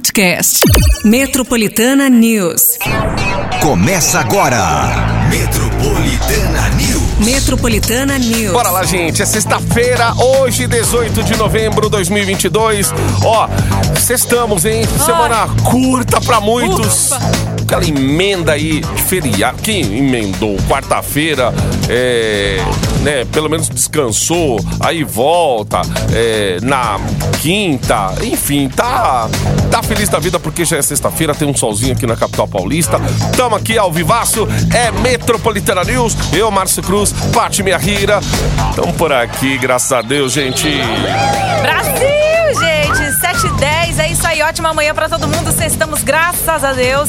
podcast. Metropolitana News. Começa agora. Metropolitana News. Metropolitana News. Bora lá, gente. É sexta-feira, hoje, 18 de novembro de 2022. Ó, sextamos, hein? Semana curta pra muitos. Aquela emenda aí de feriado. Quem emendou quarta-feira, é, né? Pelo menos descansou, aí volta é, na quinta. Enfim, tá, tá feliz da vida porque já é sexta-feira, tem um solzinho aqui na capital paulista. Tamo aqui ao vivaço, é Metropolitana News. Eu, Márcio Cruz, Pati Minha Rira. Tamo por aqui, graças a Deus, gente. Brasil, gente! 7 e 10, é isso aí, ótima manhã pra todo mundo. Estamos graças a Deus.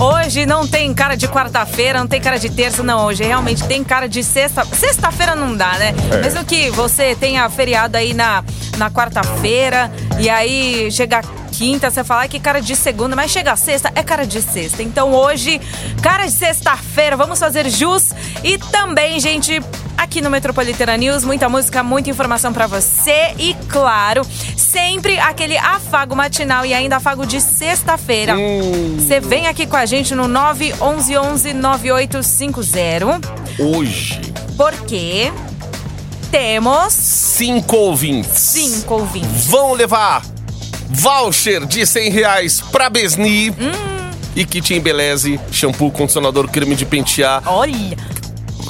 Hoje não tem cara de quarta-feira, não tem cara de terça, não. Hoje realmente tem cara de sexta. Sexta-feira não dá, né? É. Mesmo que você tenha feriado aí na, na quarta-feira e aí chega quinta, você fala "Ai, que cara de segunda, mas chega sexta, é cara de sexta. Então hoje, cara de sexta-feira, vamos fazer jus e também, gente, aqui no Metropolitana News, muita música, muita informação pra você e claro, sempre aquele afago matinal e ainda afago de sexta-feira. Você vem aqui com a gente no 911 9850, Hoje, porque temos cinco ouvintes. cinco ouvintes. vão levar voucher de 100 reais pra Besni. E kit embeleze, shampoo, condicionador, creme de pentear. Olha,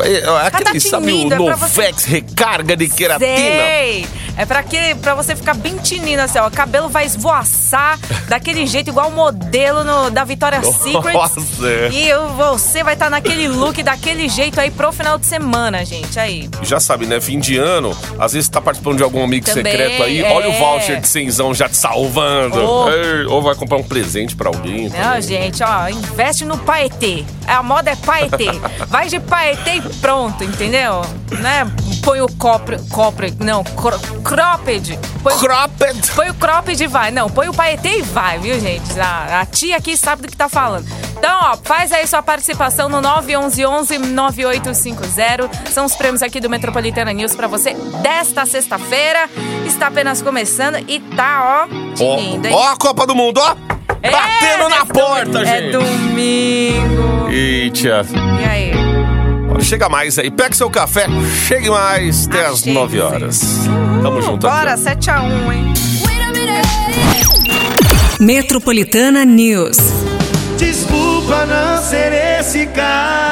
É, Aquele, sabe, o é você- Novex recarga de queratina. Sei! É pra, que, pra você ficar bem tinino assim, ó. O cabelo vai esvoaçar daquele jeito, igual o modelo no- da Victoria's Secret. É. E você vai estar naquele look, daquele jeito aí pro final de semana, gente. Aí. Já sabe, né? Fim de ano, às vezes tá participando de algum amigo Também, secreto aí, é. olha o voucher de cenzão já te salvando. Oh. Ei, Ou vai comprar um presente pra alguém. Não, também. gente, ó, investe no paetê. A moda é paetê. Vai de paetê e pronto, entendeu? Né? Põe o copre, copre, não, cro, cropped. Põe, Cropped. Põe o cropped e vai. Não, põe o paetê e vai, viu, gente? A, a tia aqui sabe do que tá falando. Então, ó, faz aí sua participação no 911-9850. São os prêmios aqui do Metropolitana News pra você desta sexta-feira. Está apenas começando e tá, ó, tinindo, hein? ó a Copa do Mundo, ó. É, Batendo na nesse porta, domingo. gente. É domingo. Eita. E aí? Chega mais aí, pega seu café, chegue mais até Ah, as chegue, 9 horas. Tamo junto Bora, aqui. 7x1, hein? Metropolitana News. Desculpa não ser esse cara.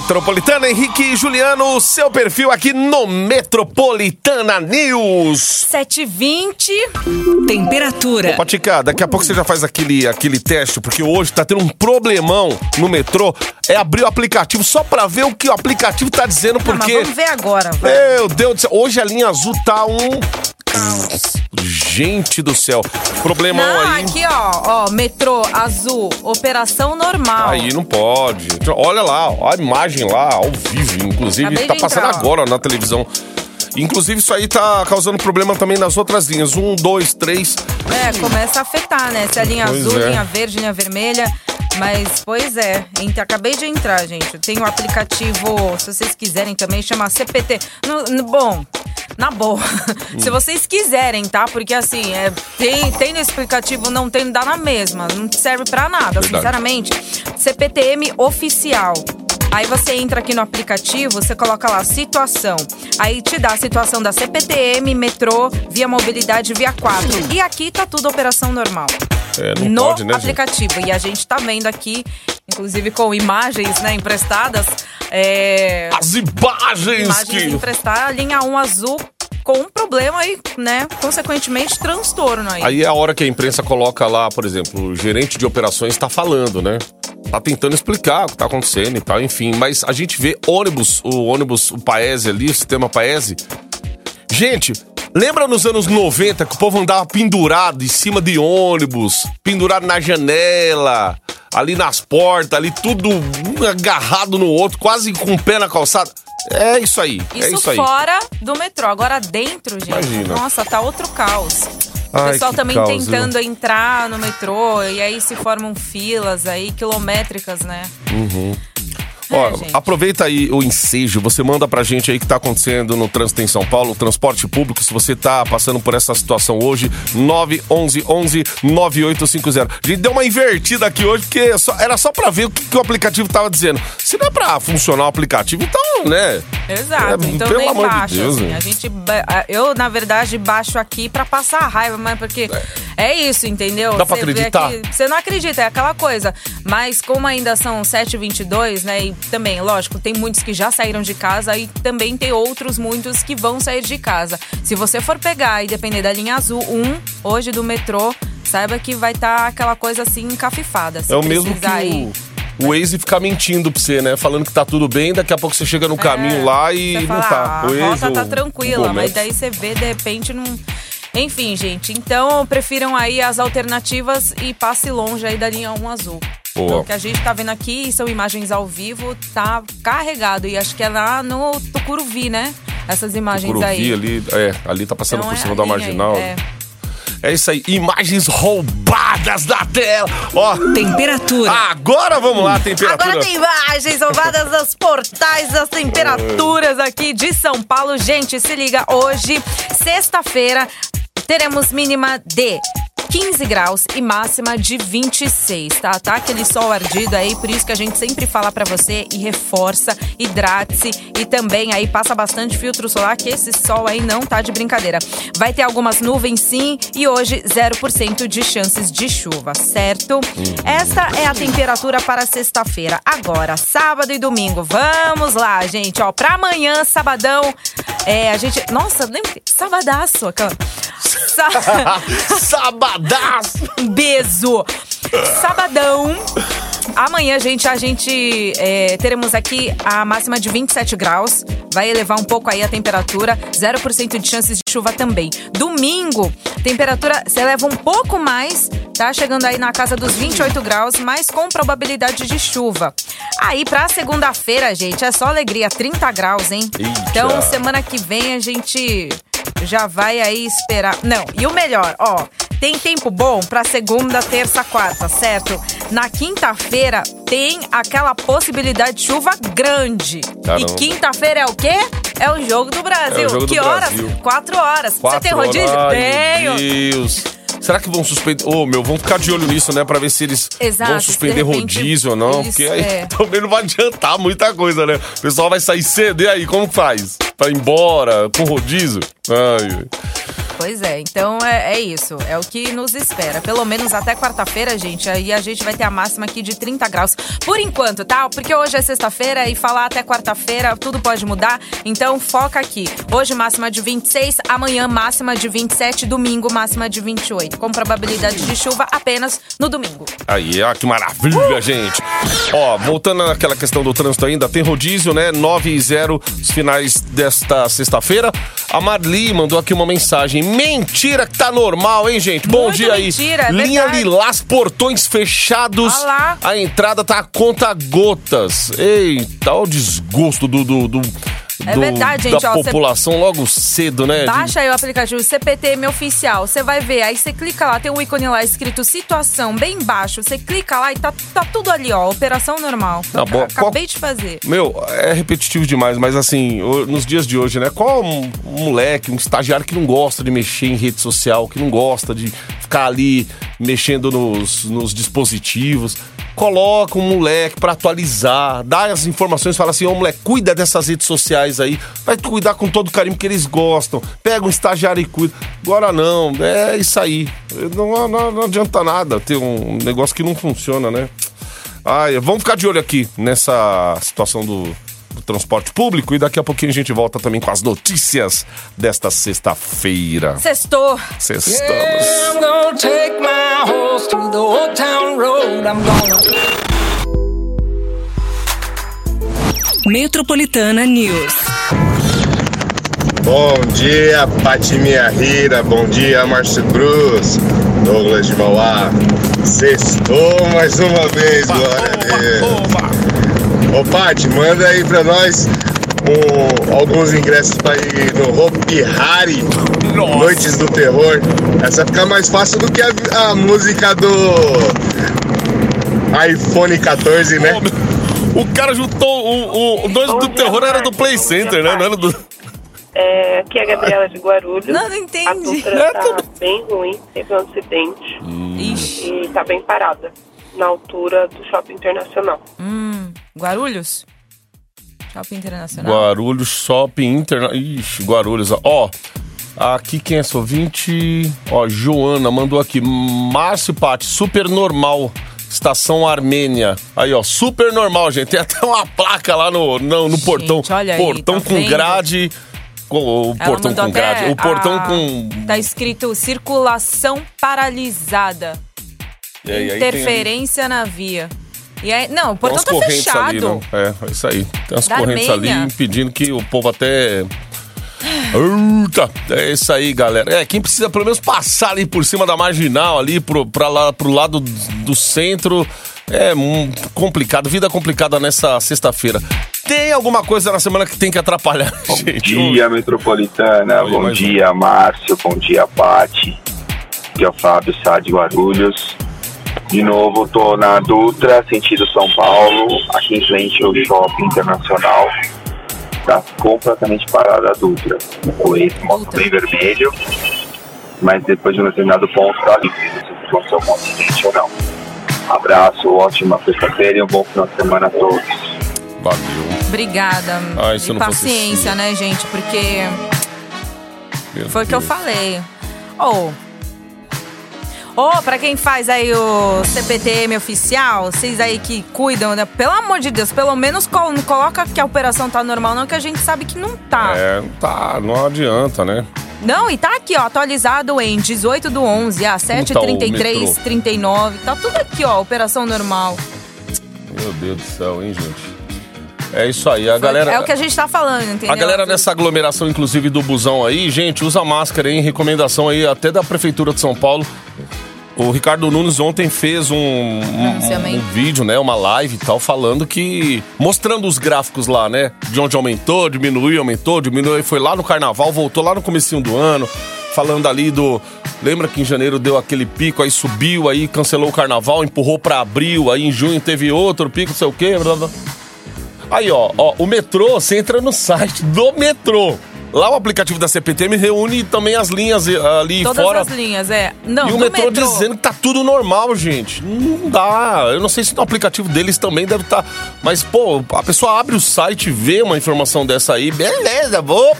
Metropolitana Henrique e Juliano, seu perfil aqui no Metropolitana News. 7h20. Temperatura. Patica, daqui a pouco você já faz aquele, aquele teste, porque hoje tá tendo um problemão no metrô. É abrir o aplicativo só pra ver o que o aplicativo tá dizendo, Não, mas porque. vamos ver agora. vai. Meu Deus do céu, hoje a linha azul tá um. Gente do céu. Problemão Não, aí. aqui, ó, ó, metrô azul, operação normal. Aí não pode. Olha lá, ó, a imagem lá, ao vivo, inclusive, Acabei tá passando entrar, ó. agora na televisão. Inclusive, isso aí tá causando problema também nas outras linhas. Um, dois, três. É, começa a afetar, né? Se é linha Pois azul, é. linha verde, linha vermelha. Mas, pois é, ent- acabei de entrar, gente. Tem o aplicativo, se vocês quiserem também, chama CPT. No- no- bom, na boa. Hum. se vocês quiserem, tá? Porque assim, é, tem, tem no aplicativo, não tem, dá na mesma. Não serve pra nada, Verdade. sinceramente. CPTM oficial. Aí você entra aqui no aplicativo, você coloca lá situação. Aí te dá a situação da CPTM, metrô, via mobilidade, via 4. E aqui tá tudo operação normal. É, no pode, né, gente? aplicativo. E a gente tá vendo aqui, inclusive com imagens né, emprestadas. É, As imagens, imagens que. emprestadas, a linha 1 azul com um problema aí, né? Consequentemente, transtorno aí. Aí é a hora que a imprensa coloca lá, por exemplo, o gerente de operações tá falando, né? Tá tentando explicar o que tá acontecendo e tal, enfim. Mas a gente vê ônibus, o ônibus, o Paese ali, o sistema Paese. Gente, lembra nos anos 90 que o povo andava pendurado em cima de ônibus, pendurado na janela, ali nas portas, ali tudo agarrado no outro, quase com o pé na calçada? É isso aí, é Isso, isso aí. fora do metrô. Agora dentro, gente. Imagina. Nossa, tá outro caos. O Ai, pessoal que também caos, tentando entrar no metrô e aí se formam filas aí quilométricas, né? Ó, É, aproveita aí o ensejo, você manda pra gente aí o que tá acontecendo no trânsito em São Paulo, transporte público, se você tá passando por essa situação hoje, 911 9850. A gente deu uma invertida aqui hoje, porque só- era só pra ver o que, que o aplicativo tava dizendo. Se não é pra funcionar o aplicativo, então, né? Exato, É, então pelo nem amor de baixa, Deus, assim. né? A gente, eu, na verdade, baixo aqui pra passar raiva, mas porque é, isso, entendeu? Dá pra Você vê acreditar? que- Você não acredita, é aquela coisa. Mas como ainda são 7h22, né? E também, lógico, tem muitos que já saíram de casa e também tem outros muitos que vão sair de casa. Se você for pegar e depender da linha azul 1, hoje do metrô, saiba que vai estar aquela coisa assim encafifada. Se É o mesmo que ir- o, o Waze ficar mentindo pra você, né? Falando que tá tudo bem, daqui a pouco você chega no caminho lá e É, Você não fala, tá. "Ah, O a Waze, rota tá o tranquila, mas daí você vê, de repente, não. Enfim, gente, então prefiram aí as alternativas e passe longe aí da linha 1 azul. Boa. Então, o que a gente tá vendo aqui são imagens ao vivo, tá carregado. E acho que é lá no Tucuruvi, né? Essas imagens Curuvi aí. ali, é, ali tá passando Então por é cima da marginal. aí, é. É isso aí, imagens roubadas da tela. Ó, Temperatura. agora vamos lá, temperatura. Agora tem imagens roubadas dos portais das temperaturas aqui de São Paulo. Gente, se liga, hoje, sexta-feira, teremos mínima de 15 graus e máxima de 26, tá? Tá aquele sol ardido aí, por isso que a gente sempre fala pra você e reforça, hidrate-se e também aí passa bastante filtro solar, que esse sol aí não tá de brincadeira. Vai ter algumas nuvens sim e hoje 0% de chances de chuva, certo? Esta é a temperatura para sexta-feira. Agora, sábado e domingo, vamos lá, gente, ó, pra amanhã, sabadão, é, a gente, nossa, lembra, sabadaço, aquela... Sa- Sabadaço! um beijo. Sabadão. Amanhã, gente, a gente é, teremos aqui a máxima de 27 graus. Vai elevar um pouco aí a temperatura. 0% de chances de chuva também. Domingo, temperatura se eleva um pouco mais. Tá chegando aí na casa dos 28 graus, mas com probabilidade de chuva. Aí, pra segunda-feira, gente, é só alegria. 30 graus, hein? Eita. Então, semana que vem a gente já vai aí esperar. Não, e o melhor, ó, tem tempo bom pra segunda, terça, quarta, certo? Na quinta-feira tem aquela possibilidade de chuva grande. Caramba. E quinta-feira é o quê? É o jogo do Brasil. É jogo do que horas? Brasil. Quatro horas. Você tem Quatro rodízio? horas. Tenho. Meu Deus. Será que vão suspender? Ô, meu, vamos ficar de olho nisso, né? Pra ver se eles Exato, vão suspender de repente rodízio ou não. eles- porque aí é. também não vai adiantar muita coisa, né? O pessoal vai sair cedo. E aí, como faz? Pra ir embora com rodízio? Ai. Pois é, então é, é isso. É o que nos espera. Pelo menos até quarta-feira, gente. Aí a gente vai ter a máxima aqui de 30 graus. Por enquanto, tá? Porque hoje é sexta-feira e falar até quarta-feira tudo pode mudar. Então foca aqui. Hoje máxima de 26, amanhã máxima de 27, domingo máxima de 28. Com probabilidade de chuva apenas no domingo. Aí, ó, que maravilha, gente. Ó, voltando naquela questão do trânsito ainda, tem rodízio, né? 9 e 0, os finais desta sexta-feira. A Marli mandou aqui uma mensagem. Mentira que tá normal, hein, gente? Bom Muito dia aí. mentira, é Linha verdade. Lilás, portões fechados. Olha lá. A entrada tá a conta gotas. Eita, olha o desgosto do... do, do É do- verdade, da gente, ó, cê- população logo cedo, né? Baixa aí o aplicativo CPTM Oficial. Você vai ver, aí você clica lá, tem um ícone lá escrito situação bem embaixo. Você clica lá e tá, tá tudo ali, ó. Operação normal. Tá bom. Acabei de fazer. Meu, é repetitivo demais, mas assim, nos dias de hoje, né? Qual um, um moleque, um estagiário que não gosta de mexer em rede social, que não gosta de ficar ali mexendo nos, nos dispositivos? Coloca um moleque pra atualizar, dá as informações, fala assim: ô moleque, cuida dessas redes sociais aí, vai cuidar com todo o carinho que eles gostam. Pega um estagiário e cuida. Agora não, é isso aí. Não, não, não adianta nada ter um negócio que não funciona, né? Ai, vamos ficar de olho aqui nessa situação do transporte público e daqui a pouquinho a gente volta também com as notícias desta sexta-feira. Sextou. Sextamos. I'm gonna take my horse to the old town road. I'm gonna. Metropolitana News. Bom dia, Patimia Rira. Bom dia, Márcio Cruz. Douglas de Mauá. Sextou mais uma vez, glória a Deus. Ô, Pati, manda aí pra nós um- alguns ingressos pra ir no Hopi Hari, Nossa. Noites do Terror. Essa fica mais fácil do que a, a música do iPhone 14, né? O cara juntou o, o Dois do Terror era do Play Center, né? Não era do... É, aqui é a Gabriela de Guarulhos. Não, não entendi. A Dutra tá bem ruim, teve um acidente Ixi. e tá bem parada. Na altura do Shopping Internacional. Hum, Guarulhos? Shopping Internacional. Guarulhos Shopping Interna... Ixi, Guarulhos. Ó, aqui quem é esse ouvinte? Ó, Joana mandou aqui. Márcio Pati, super normal. Estação Armênia. Aí, ó, super normal, gente. Tem até uma placa lá no, no, no portão. olha aí, portão tá com vendo? grade. O Ela portão com grade. O portão a- com. Tá escrito circulação paralisada. Aí, aí tem interferência na via. E aí, não, o Tem portão umas tá correntes fechado. ali, né? É, é isso aí. Tem umas Da correntes Armênia. ali impedindo que o povo até. Eita, é isso aí, galera. É, quem precisa pelo menos passar ali por cima da marginal, ali pro, pra lá, pro lado do centro, é hum, complicado. Vida complicada nessa sexta-feira. Tem alguma coisa na semana que tem que atrapalhar, Bom gente? dia, Metropolitana. Oi, bom mais um. dia, Márcio. Bom dia, Pati. Aqui é o Fábio Sá de Guarulhos. De novo, tô na Dutra, sentido São Paulo, aqui em frente ao Shopping Internacional. Tá completamente parada a Dutra. O semáforo bem vermelho, mas depois de um determinado ponto tá livre, se aconteceu um acidente ou não. Abraço, ótima sexta-feira e um bom final de semana a todos. Valeu. Obrigada. Ai, se e não paciência, né, gente? Porque Meu foi o que eu falei. Ô. Ô, pra quem faz aí o CPTM oficial, vocês aí que cuidam, né? Pelo amor de Deus, pelo menos col- não coloca que a operação tá normal, não, que a gente sabe que não tá. É, tá, não adianta, né? Não, e tá aqui, ó, atualizado em 18 do 11, a tá o 733, metrô? 39. Tá tudo aqui, ó, operação normal. Meu Deus do céu, hein, gente? É isso aí, a galera. É o que a gente tá falando, entendeu? A galera nessa aglomeração, inclusive do busão aí, gente, usa máscara, hein? Recomendação aí até da Prefeitura de São Paulo. O Ricardo Nunes ontem fez um, um, um vídeo, né? Uma live e tal, falando que. mostrando os gráficos lá, né? De onde aumentou, diminuiu, aumentou, diminuiu. Foi lá no carnaval, voltou lá no comecinho do ano, falando ali do. Lembra que em janeiro deu aquele pico, aí subiu, aí cancelou o carnaval, empurrou pra abril, aí em junho teve outro pico, não sei o quê. Blá, blá. Aí, ó, ó, o metrô, você entra no site do metrô. Lá o aplicativo da CPTM reúne também as linhas eh, ali Todas fora. as linhas, é. Não, e o metrô, metrô. dizendo que tá tudo normal, gente. Não dá. Eu não sei se no aplicativo deles também deve estar. Mas, pô, a pessoa abre o site, vê uma informação dessa aí, beleza, vou.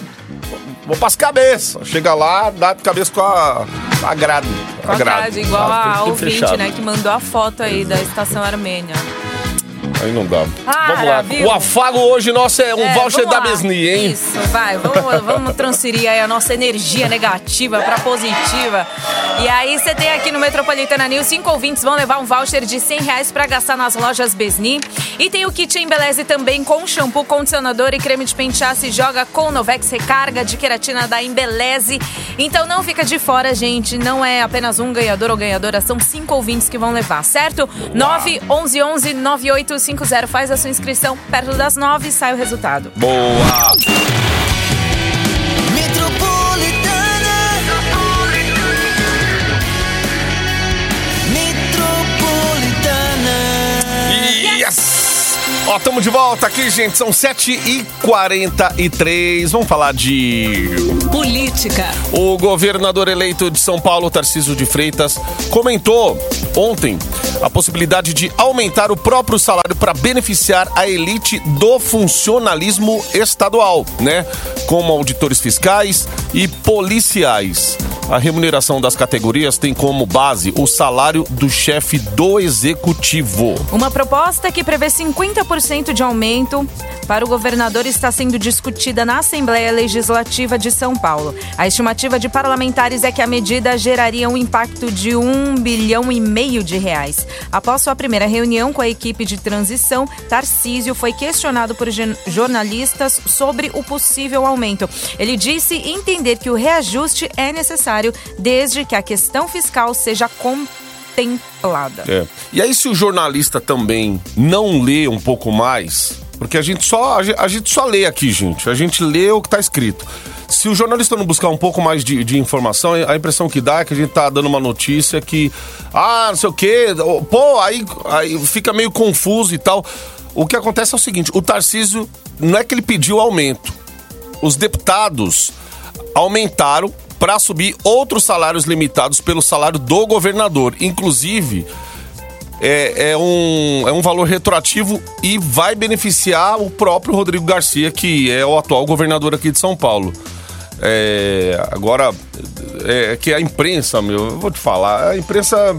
Vou pras cabeças. Chega lá, dá de cabeça com a, a grade. Com a grade, igual Tá a tudo ouvinte, fechado. né, que mandou a foto aí da estação armênia. Aí não dá. Ah, vamos lá. viu? O afago hoje nosso é um É, voucher da. Besni, hein? Isso, vai, vamos, vamos transferir aí a nossa energia negativa pra positiva. E aí você tem aqui no Metropolitana News, cinco ouvintes vão levar um voucher de 100 reais pra gastar nas lojas Besni. E tem o kit Embeleze também com shampoo, condicionador e creme de pentear se joga com Novex Recarga de queratina da Embeleze. Então não fica de fora, gente, não é apenas um ganhador ou ganhadora, são cinco ouvintes que vão levar, certo? 911 9850 faz a sua inscrição perto das nove e sai o resultado. Boa! Ó, tamo de volta aqui, gente. São 7h43. Vamos falar de. Política. O governador eleito de São Paulo, Tarcísio de Freitas, comentou ontem a possibilidade de aumentar o próprio salário para beneficiar a elite do funcionalismo estadual, né? Como auditores fiscais e policiais. A remuneração das categorias tem como base o salário do chefe do executivo. Uma proposta que prevê 50% de aumento para o governador está sendo discutida na Assembleia Legislativa de São Paulo. A estimativa de parlamentares é que a medida geraria um impacto de um bilhão e meio de reais. Após sua primeira reunião com a equipe de transição, Tarcísio foi questionado por jornalistas sobre o possível aumento. Ele disse entender que o reajuste é necessário desde que a questão fiscal seja contemplada. É. E aí, se o jornalista também não lê um pouco mais, porque a gente só a gente, só lê aqui, gente. A gente lê o que tá escrito. Se o jornalista não buscar um pouco mais de, de informação, a impressão que dá é que a gente tá dando uma notícia que, ah, não sei o quê, pô, aí, aí fica meio confuso e tal. O que acontece é o seguinte: o Tarcísio não é que ele pediu aumento. Os deputados aumentaram para subir outros salários limitados pelo salário do governador. Inclusive, é, é, um, é um valor retroativo e vai beneficiar o próprio Rodrigo Garcia, que é o atual governador aqui de São Paulo. É, agora, é que a imprensa, meu, eu vou te falar, a imprensa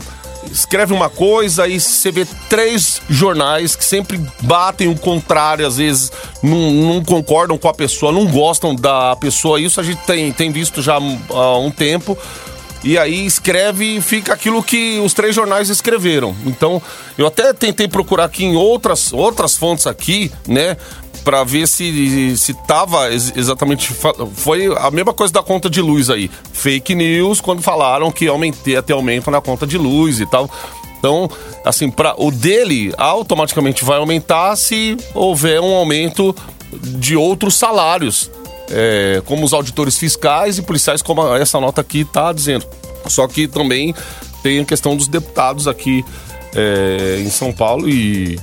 escreve uma coisa e você vê três jornais que sempre batem o contrário, às vezes não, não concordam com a pessoa, não gostam da pessoa. Isso a gente tem, tem visto já há um tempo. E aí escreve e fica aquilo que os três jornais escreveram. Então, eu até tentei procurar aqui em outras, outras fontes aqui, né? Pra ver se, se tava ex- exatamente. Foi a mesma coisa da conta de luz aí. Fake news quando falaram que aumentei até aumento na conta de luz e tal. Então, assim, pra, o dele automaticamente vai aumentar se houver um aumento de outros salários é, como os auditores fiscais e policiais, como essa nota aqui está dizendo. Só que também tem a questão dos deputados aqui é, em São Paulo e,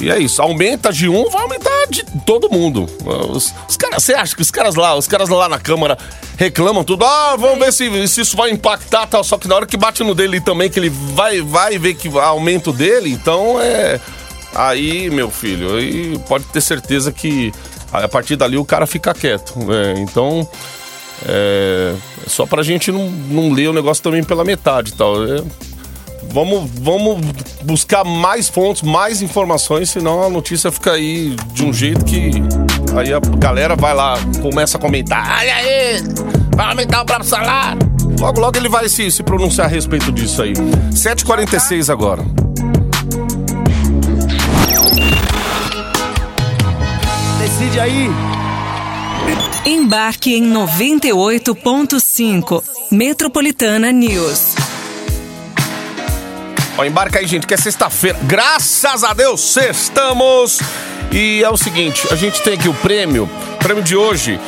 e é isso. Aumenta de um, vai aumentar de todo mundo. Os, os caras, você acha que os caras lá, os caras lá na Câmara reclamam tudo? Ah, vamos ver se, se isso vai impactar tal. Só que na hora que bate no dele também, que ele vai, vai ver que aumenta o dele, então é. Aí, meu filho, aí pode ter certeza que a partir dali o cara fica quieto. né? Então, é, só pra gente não, não ler o negócio também pela metade tal. É, vamos, vamos buscar mais fontes, mais informações, senão a notícia fica aí de um jeito que aí a galera vai lá, começa a comentar. Ai, aí, vai aumentar o próprio salário. Logo, logo ele vai se, se pronunciar a respeito disso aí. 7h46 agora. Decide aí. Embarque em 98.5. Metropolitana News. Ó, embarca aí, gente, que é sexta-feira. Graças a Deus, sextamos! E é o seguinte, a gente tem aqui o prêmio. Prêmio de hoje.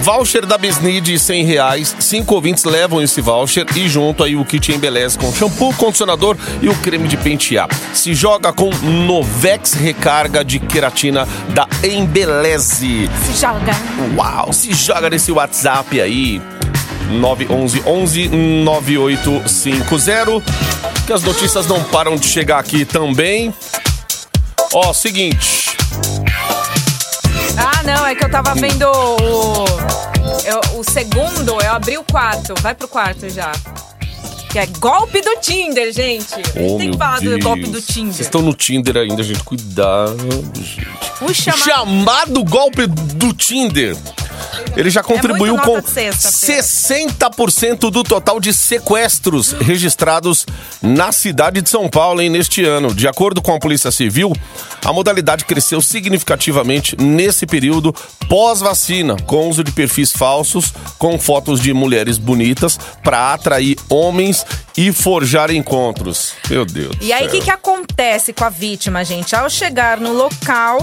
Voucher da Besni de 100 reais. Cinco ouvintes levam esse voucher e junto aí o kit Embeleze com shampoo, condicionador e o creme de pentear. Se joga com Novex Recarga de queratina da Embeleze. Se joga. Uau, se joga nesse WhatsApp aí. 911 11 9850. Que as notícias não param de chegar aqui também. Ó, seguinte. Ah, não, é que eu tava vendo o. eu- o segundo, eu abri o quarto. Vai pro quarto já. Que é golpe do Tinder, gente. A gente Oh, tem que falar do Deus. golpe do Vocês Tinder. estão no Tinder ainda, gente. Cuidado, gente. O chamado. Chamado golpe do Tinder. Ele já contribuiu muito com nota de sexta-feira. 60% do total de sequestros registrados na cidade de São Paulo hein, neste ano. De acordo com a Polícia Civil, a modalidade cresceu significativamente nesse período pós-vacina, com uso de perfis falsos, com fotos de mulheres bonitas, para atrair homens e forjar encontros. Meu Deus. E aí, o que, que acontece com a vítima, gente? Ao chegar no local,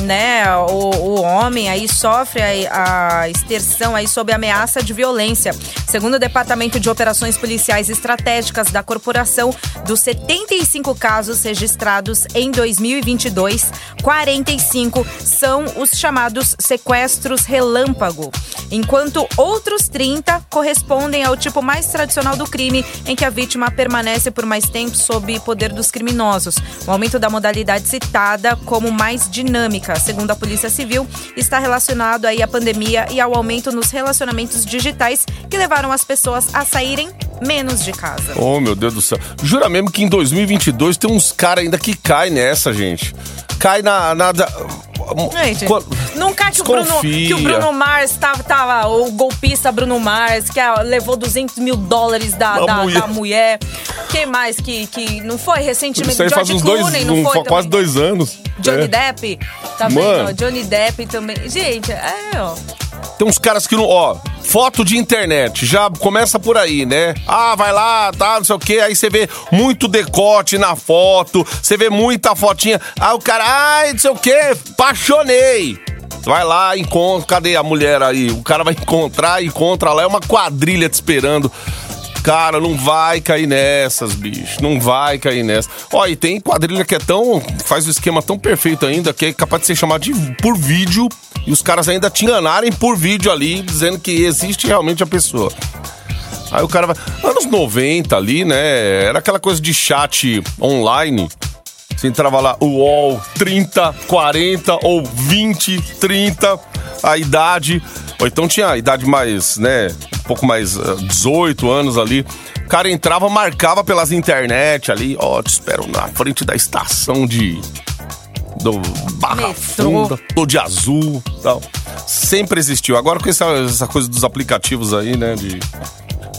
né, o, o homem aí sofre a, a extersão aí sob ameaça de violência. Segundo o Departamento de Operações Policiais Estratégicas da Corporação, dos 75 casos registrados em 2022, 45 são os chamados sequestros relâmpago, enquanto outros 30 correspondem ao tipo mais tradicional do crime, em que a vítima permanece por mais tempo sob poder dos criminosos. O aumento da modalidade citada como mais dinâmica, segundo a Polícia Civil, está relacionado aí à pandemia e ao aumento nos relacionamentos digitais que levaram as pessoas a saírem menos de casa. Oh, meu Deus do céu. Jura mesmo que em 2022 tem uns caras ainda que caem nessa, gente. Cai na. na da- Gente, nunca que o, Bruno, que o Bruno Mars tava, tava o golpista Bruno Mars, que levou 200 mil dólares da, Da mulher. da mulher. Quem mais que, que não foi recentemente? Isso aí faz George uns dois. Clooney, não um- foi quase também? dois anos. Johnny É. Depp, tá Mano. vendo? Johnny Depp também. Gente, é, ó. Tem uns caras que não. Ó, foto de internet, já começa por aí, né? Ah, vai lá, tá, não sei o quê. Aí você vê muito decote na foto, você vê muita fotinha. Ah, o cara, ai, não sei o quê, apaixonei. Vai lá, encontra. Cadê a mulher aí? O cara vai encontrar, encontra lá, é uma quadrilha te esperando. Cara, não vai cair nessas, bicho. Não vai cair nessas. Ó, e tem quadrilha que é tão. faz o esquema tão perfeito ainda que é capaz de ser chamado de por vídeo e os caras ainda te enganarem por vídeo ali, dizendo que existe realmente a pessoa. Aí o cara vai. Anos 90 ali, né? Era aquela coisa de chat online. Você entrava lá, UOL 30, 40 ou 20, 30, a idade. Ou então tinha a idade mais, né? Um pouco mais, uh, 18 anos ali. O cara entrava, marcava pelas internet ali. Ó, te espero na frente da estação de. Do Barra Metrô. Funda, ou de azul tal. Sempre existiu. Agora com essa, essa coisa dos aplicativos aí, né? De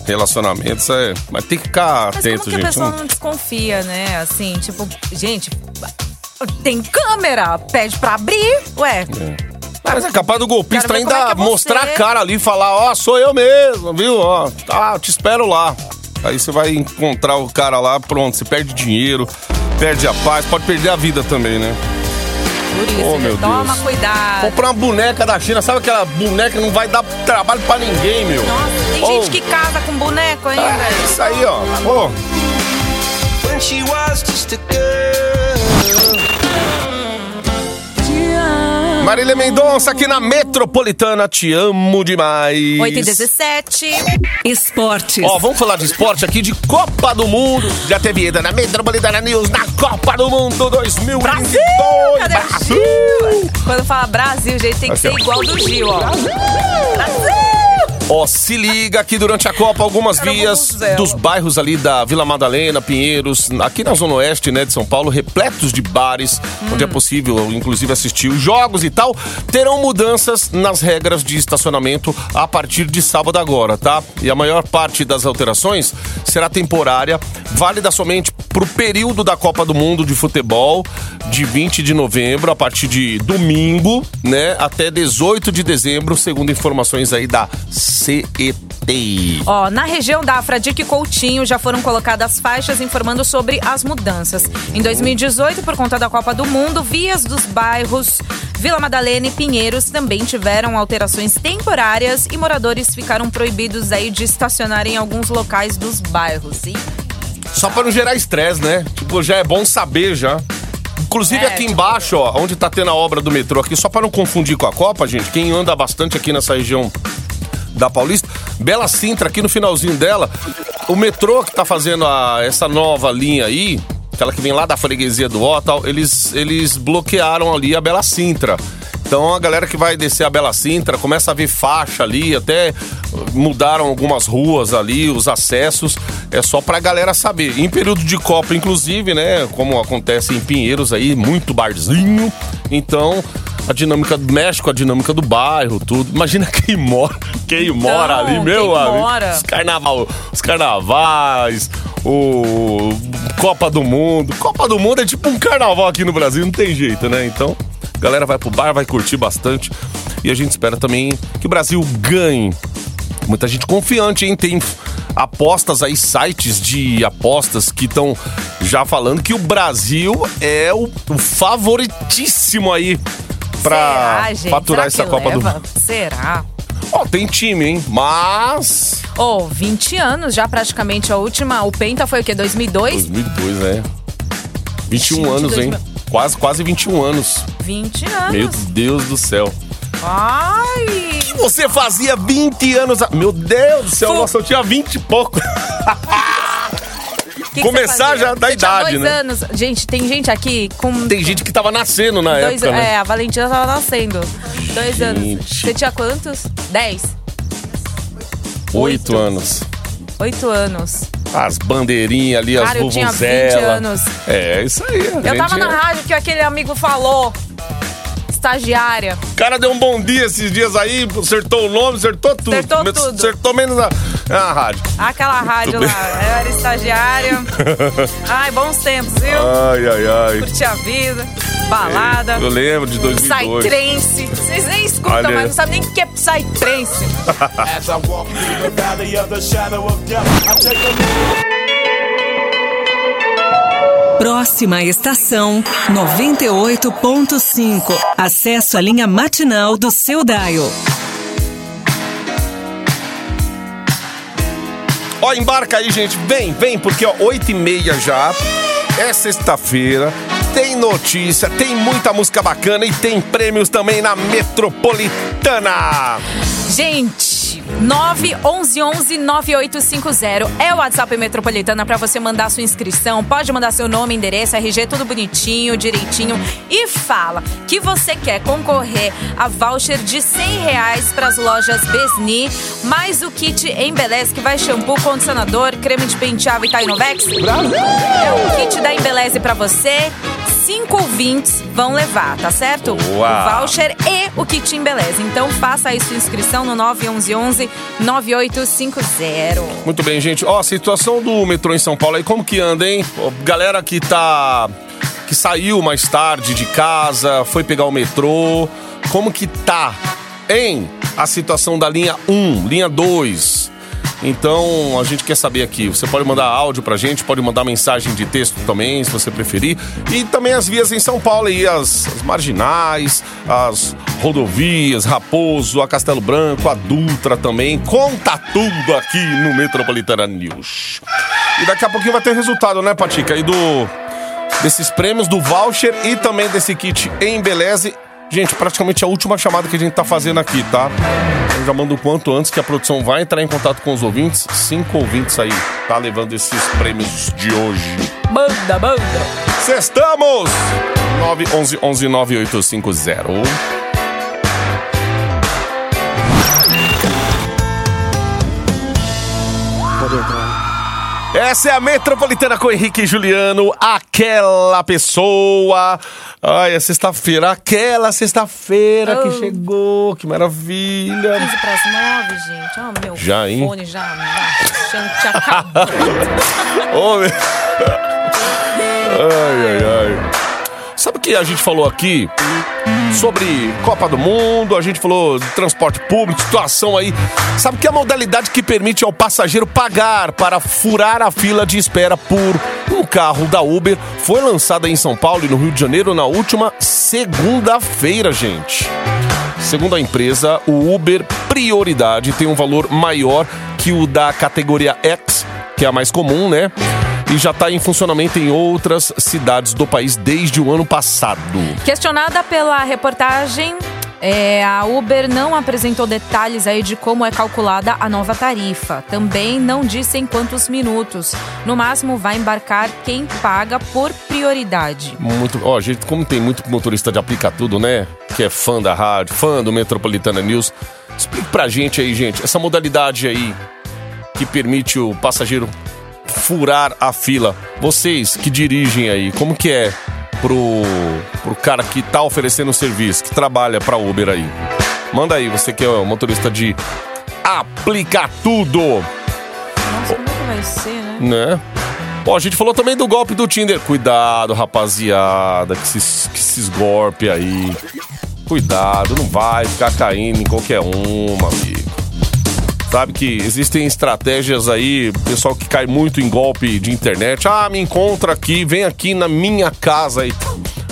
relacionamentos, é. Mas tem que ficar Mas atento, como que a gente. pessoa Não- não desconfia, né? Assim, tipo, gente, tem câmera, pede pra abrir, ué. Mas é capaz do golpista ainda é é mostrar a cara ali e falar, ó, sou eu mesmo, viu? Ó, tá, te espero lá. Aí você vai encontrar o cara lá, pronto, você perde dinheiro, perde a paz, pode perder a vida também, né? Por isso, Oh, né? meu toma Deus. cuidado. Comprar uma boneca da China, sabe aquela boneca que não vai dar trabalho pra ninguém, meu? Nossa, tem Oh, gente que casa com boneco ainda. É isso aí, ó. Ô, When she was just a girl. Marília Mendonça aqui na Metropolitana, te amo demais. 8 e 17. Esportes. Ó, vamos falar de esporte aqui, de Copa do Mundo. Já teve ida na Metropolitana News na Copa do Mundo 2022. Brasil! Cadê Brasil! Gil? Quando fala Brasil, gente, tem que Aqui, ser igual do Gil, ó. Brasil! Ó, se liga aqui durante a Copa, algumas vias dos bairros ali da Vila Madalena, Pinheiros, aqui na Zona Oeste, né, de São Paulo, repletos de bares, onde é possível, inclusive, assistir os jogos e tal, terão mudanças nas regras de estacionamento a partir de sábado agora, tá? E a maior parte das alterações será temporária, válida somente pro período da Copa do Mundo de Futebol, de 20 de novembro, a partir de domingo, né, até 18 de dezembro, segundo informações aí da CET. Ó, na região da e Coutinho já foram colocadas faixas informando sobre as mudanças. Em 2018, por conta da Copa do Mundo, vias dos bairros Vila Madalena e Pinheiros também tiveram alterações temporárias e moradores ficaram proibidos aí de estacionar em alguns locais dos bairros. E Só pra não gerar estresse, né? Tipo, já é bom saber já. Inclusive É, aqui tipo- embaixo, ó, onde tá tendo a obra do metrô aqui, só pra não confundir com a Copa, gente, quem anda bastante aqui nessa região da Paulista, Bela Sintra, aqui no finalzinho dela, o metrô que tá fazendo a- essa nova linha aí, aquela que vem lá da freguesia do Ó, tal, eles, eles bloquearam ali a Bela Sintra. Então a galera que vai descer a Bela Sintra começa a ver faixa ali, até mudaram algumas ruas ali, os acessos. É só pra galera saber. Em período de Copa, inclusive, né? Como acontece em Pinheiros aí, muito barzinho. Então, a dinâmica do México, a dinâmica do bairro, tudo. Imagina quem mora, quem mora ali, meu quem amigo. mora? Os, carnaval, os carnavais, o Copa do Mundo. Copa do Mundo é tipo um carnaval aqui no Brasil, não tem jeito, né? Então, a galera vai pro bar, vai curtir bastante. E a gente espera também que o Brasil ganhe. Muita gente confiante, hein? Tem apostas aí, sites de apostas que estão já falando que o Brasil é o, o favoritíssimo aí pra será, faturar Será essa Copa do leva? Mundo. Será? Ó, tem time, hein? Mas. Ô, 20 anos já praticamente. A última, o Penta foi o quê? 2002? 2002, né? 21 Gente, anos, hein? 2000. Quase, quase 21 anos. 20 anos. Meu Deus do céu. Ai! Você fazia 20 anos. a- Meu Deus do céu, Fu- nossa, eu tinha 20 e pouco. Que Começar já da Você idade, dois né? anos. Gente, tem gente aqui com. Tem gente que tava nascendo na dois, época, né? É, a Valentina tava nascendo. Dois anos. Gente. Você tinha quantos? Dez? Oito oito. anos. Oito anos. As bandeirinhas ali, Cara, as eu tinha 20 vuvuzela. anos. É, isso aí. Eu gente tava na é- rádio que aquele amigo falou. Estagiária. O cara deu um bom dia esses dias aí, acertou o nome, acertou tudo. Acertou tudo. Acertou menos a, a rádio. Aquela rádio bem. lá. Eu era estagiária. Ai, bons tempos, viu? Ai, ai, ai. Curti a vida. Balada. Eu lembro de 2002. Psytrance. Vocês nem escutam, Olha. mas não sabem nem o que é Psytrance. As I walk through the valley of the shadow of death, I take a Próxima estação 98.5. Acesso à linha matinal do seu Daio. Ó, embarca aí, gente. Vem, vem, porque ó, 8 e meia já. É sexta-feira. Tem notícia, tem muita música bacana e tem prêmios também na Metropolitana. Gente, 911-9850 é o WhatsApp Metropolitana para você mandar sua inscrição. Pode mandar seu nome, endereço, RG, tudo bonitinho, direitinho. E fala que você quer concorrer a voucher de 100 reais para as lojas Besni, mais o kit Embeleze, que vai shampoo, condicionador, creme de penteado e Tainovex. É o kit da Embeleze para você. Cinco ouvintes vão levar, tá certo? Uau. O voucher e o kit Embeleze. Então faça aí sua inscrição no 911 9850. Muito bem, gente. Ó, a situação do metrô em São Paulo aí, como que anda, hein? Galera que tá. que saiu mais tarde de casa, foi pegar o metrô. Como que tá, hein? A situação da linha 1, linha 2. Então, a gente quer saber aqui. Você pode mandar áudio pra gente, pode mandar mensagem de texto também, se você preferir. E também as vias em São Paulo aí, as, as marginais, as rodovias, Raposo, a Castelo Branco, a Dutra também. Conta tudo aqui no Metropolitana News. E daqui a pouquinho vai ter resultado, né, Patica? Aí do desses prêmios, do voucher e também desse kit em Beleze. Gente, praticamente a última chamada que a gente tá fazendo aqui, tá? Eu já mando o quanto antes que a produção vai entrar em contato com os ouvintes. Cinco ouvintes aí, tá levando esses prêmios de hoje. Manda, manda! Cestamos! 911 11 Essa é a Metropolitana com Henrique e Juliano, aquela pessoa. Ai, é sexta-feira, aquela sexta-feira que Oh. chegou, que maravilha. 15 para as 9, gente. Ó, meu Já, hein? fone já, já, acabou. Ô, meu. Ai, ai, ai. Sabe o que a gente falou aqui? Sobre Copa do Mundo, a gente falou de transporte público, situação aí. Sabe que a modalidade que permite ao passageiro pagar para furar a fila de espera por um carro da Uber foi lançada em São Paulo e no Rio de Janeiro na última segunda-feira, gente. Segundo a empresa, o Uber Prioridade tem um valor maior que o da categoria X, que é a mais comum, né? E já está em funcionamento em outras cidades do país desde o ano passado. Questionada pela reportagem, é, a Uber não apresentou detalhes aí de como é calculada a nova tarifa. Também não disse em quantos minutos. No máximo, vai embarcar quem paga por prioridade. Muito, ó, gente, como tem muito motorista de aplica tudo, né? Que é fã da rádio, fã do Metropolitana News. Explique pra gente aí, gente, essa modalidade aí que permite o passageiro furar a fila. Vocês que dirigem aí, como que é pro, pro cara que tá oferecendo o serviço, que trabalha pra Uber aí? Manda aí, você que é o motorista de aplica tudo, Nossa, como é que vai ser, né? né? Ó, a gente falou também do golpe do Tinder. Cuidado, rapaziada, que esses, que esses golpes aí. Cuidado, não vai ficar caindo em qualquer uma, amigo. Sabe que existem estratégias aí, pessoal que cai muito em golpe de internet. Ah, me encontra aqui, vem aqui na minha casa aí.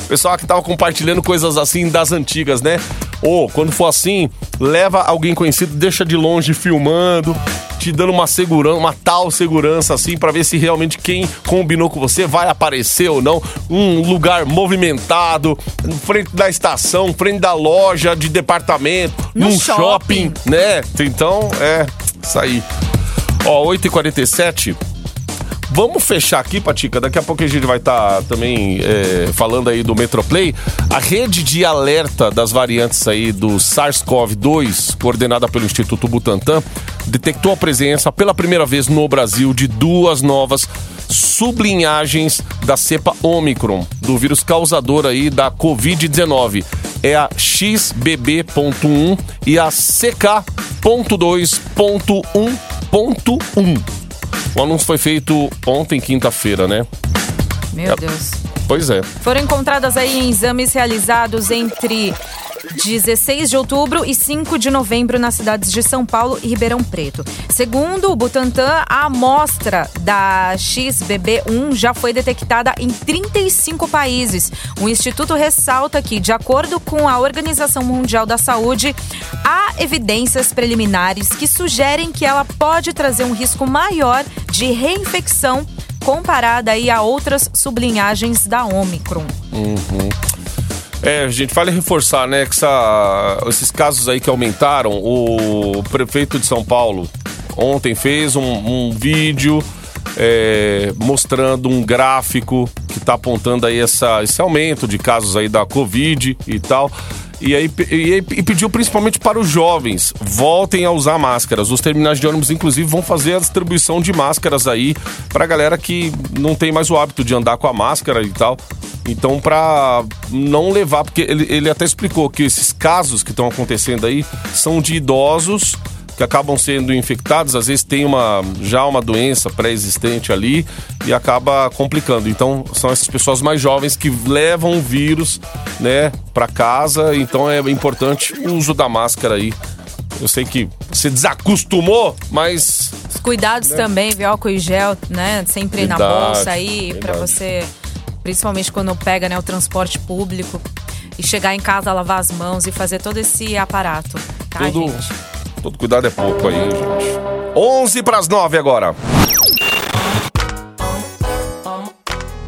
Pessoal que tava compartilhando coisas assim das antigas, né? Ou, quando for assim, leva alguém conhecido, deixa de longe filmando, te dando uma segurança, uma tal segurança assim, pra ver se realmente quem combinou com você vai aparecer ou não. Um lugar movimentado, frente da estação, frente da loja de departamento, No num shopping. shopping, né? Então, é, isso aí. Ó, 8h47. Vamos fechar aqui, Patica. Daqui a pouco a gente vai estar também é, falando aí do Metroplay. A rede de alerta das variantes aí do SARS-CoV-2, coordenada pelo Instituto Butantan, detectou a presença pela primeira vez no Brasil de duas novas sublinhagens da cepa Omicron, do vírus causador aí da Covid-19. É a XBB.1 e a CK.2.1.1. O anúncio foi feito ontem, quinta-feira, né? Meu Deus. Pois é. Foram encontradas aí em exames realizados entre 16 de outubro e 5 de novembro nas cidades de São Paulo e Ribeirão Preto. Segundo o Butantan, a amostra da XBB1 já foi detectada em 35 países. O instituto ressalta que, de acordo com a Organização Mundial da Saúde, há evidências preliminares que sugerem que ela pode trazer um risco maior de reinfecção comparada aí a outras sublinhagens da Omicron. Uhum. É, gente, vale reforçar, né, que essa- esses casos aí que aumentaram, o prefeito de São Paulo ontem fez um, um vídeo é, mostrando um gráfico que está apontando aí essa, esse aumento de casos aí da Covid e tal. E aí e, e pediu principalmente para os jovens voltem a usar máscaras. Os terminais de ônibus, inclusive, vão fazer a distribuição de máscaras aí para a galera que não tem mais o hábito de andar com a máscara e tal. Então, para não levar, porque ele, ele até explicou que esses casos que estão acontecendo aí são de idosos que acabam sendo infectados, às vezes tem uma já uma doença pré-existente ali e acaba complicando. Então, são essas pessoas mais jovens que levam o vírus, né, para casa, então é importante o uso da máscara aí. Eu sei que você desacostumou, mas Os cuidados também, viu? Álcool e gel, né? Sempre na Verdade, bolsa aí, verdade. você, principalmente quando pega né, o transporte público e chegar em casa, lavar as mãos e fazer todo esse aparato, tá, todo, gente? todo cuidado é pouco aí, hein, gente. 11 para as 9 agora.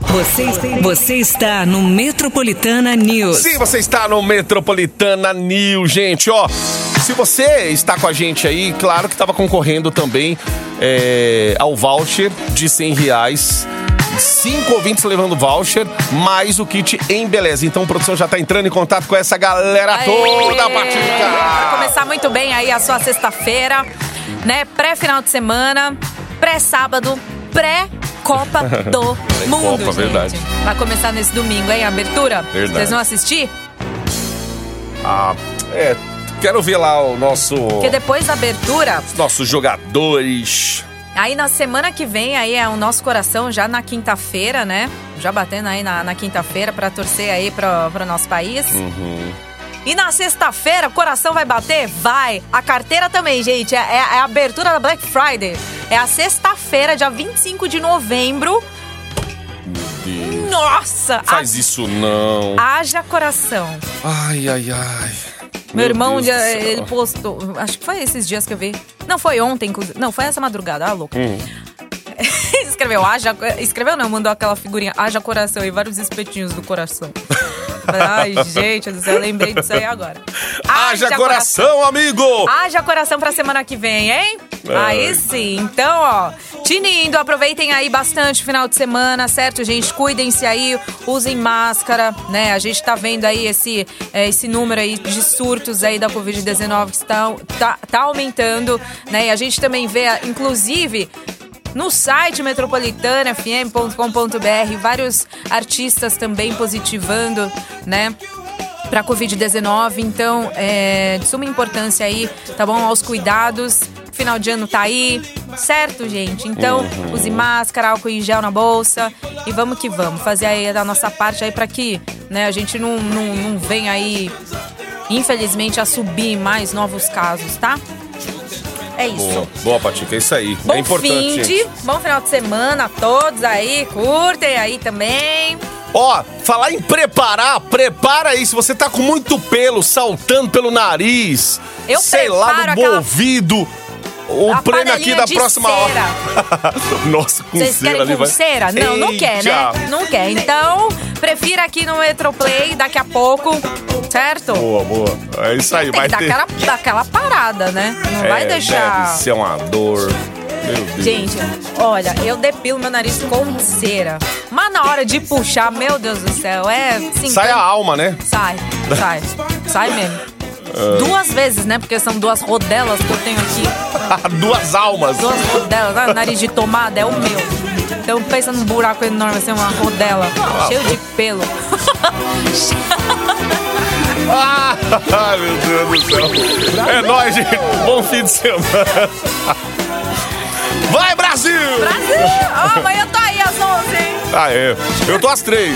Você, você está no Metropolitana News. Sim, você está no Metropolitana News, gente. Ó, se você está com a gente aí, claro que estava concorrendo também é, ao voucher de 100 reais. Cinco ouvintes levando voucher, mais o kit em beleza. Então, a produção já está entrando em contato com essa galera toda, Pra Patica. começar muito bem aí a sua sexta-feira, né? Pré-final de semana, pré-sábado, pré-Copa do Mundo, gente. verdade. Vai começar nesse domingo, hein? Abertura? Verdade. Vocês vão assistir? Ah, é, quero ver lá o nosso, Porque depois da abertura, os nossos jogadores. Aí na semana que vem, aí é o nosso coração já na quinta-feira, né? Já batendo aí na, na quinta-feira pra torcer aí pro, pro nosso país. Uhum. E na sexta-feira, o coração vai bater? Vai! A carteira também, gente. É, é a abertura da Black Friday. É a sexta-feira, dia 25 de novembro. Deus. Nossa! Faz isso não. ha- Haja coração. Ai, ai, ai. Meu, irmão, Deus dia- do céu. ele postou. Acho que foi esses dias que eu vi. Não, foi ontem, inclusive. Não, foi essa madrugada. Ah, louco. Hum. escreveu, haja. Escreveu não, mandou aquela figurinha, haja coração e vários espetinhos do coração. Ai, gente do céu, eu lembrei disso aí agora. Haja coração, amigo! Haja coração pra semana que vem, hein? Ai. Aí sim. Então, ó, tinindo, aproveitem aí bastante o final de semana, certo, gente? Cuidem-se aí, usem máscara, né? A gente tá vendo aí esse, é, esse número aí de surtos aí da Covid-19 que está, tá, tá aumentando, né? E a gente também vê, inclusive, no site metropolitanafm.com.br, vários artistas também positivando, né? Para Covid-19, então é de suma importância aí, tá bom? Aos cuidados. Final de ano tá aí, certo, gente? Então, Uhum. use máscara, álcool em gel na bolsa e vamos que vamos. Fazer aí a nossa parte aí para que né, a gente não, não, não venha aí, infelizmente, a subir mais novos casos, tá? É isso. Boa, boa, Patica, é isso aí. Bom é importante, fim de, bom final de semana a todos aí, curtem aí também. Ó, falar em preparar, prepara aí. Se você tá com muito pelo saltando pelo nariz, Eu sei lá, no aquela- ouvido. O A prêmio aqui da próxima hora. Nossa, com Vocês cera querem com vai. cera? Não, não quer, né? Não quer. Então, prefira aqui no Metroplay daqui a pouco, certo? Boa, boa. É isso aí, Tem vai dar ter. aquela, dar aquela parada, né? Não É, vai deixar. Deve ser uma dor. Meu Deus. Gente, olha, eu depilo meu nariz com cera. Mas na hora de puxar, meu Deus do céu, é. Assim, Sai a alma, né? Sai, sai. Sai mesmo. Duas vezes, né? Porque são duas rodelas que eu tenho aqui. duas almas. Duas rodelas. Ah, nariz de tomada é o meu. Então pensa num buraco enorme, assim, uma rodela. Ah, cheio de pelo. ah, meu Deus do céu. É nóis, gente. Bom fim de semana. Vai, Brasil! Brasil! Oh, amanhã eu tô aí às 11, hein? Ah, é. Eu tô às 3.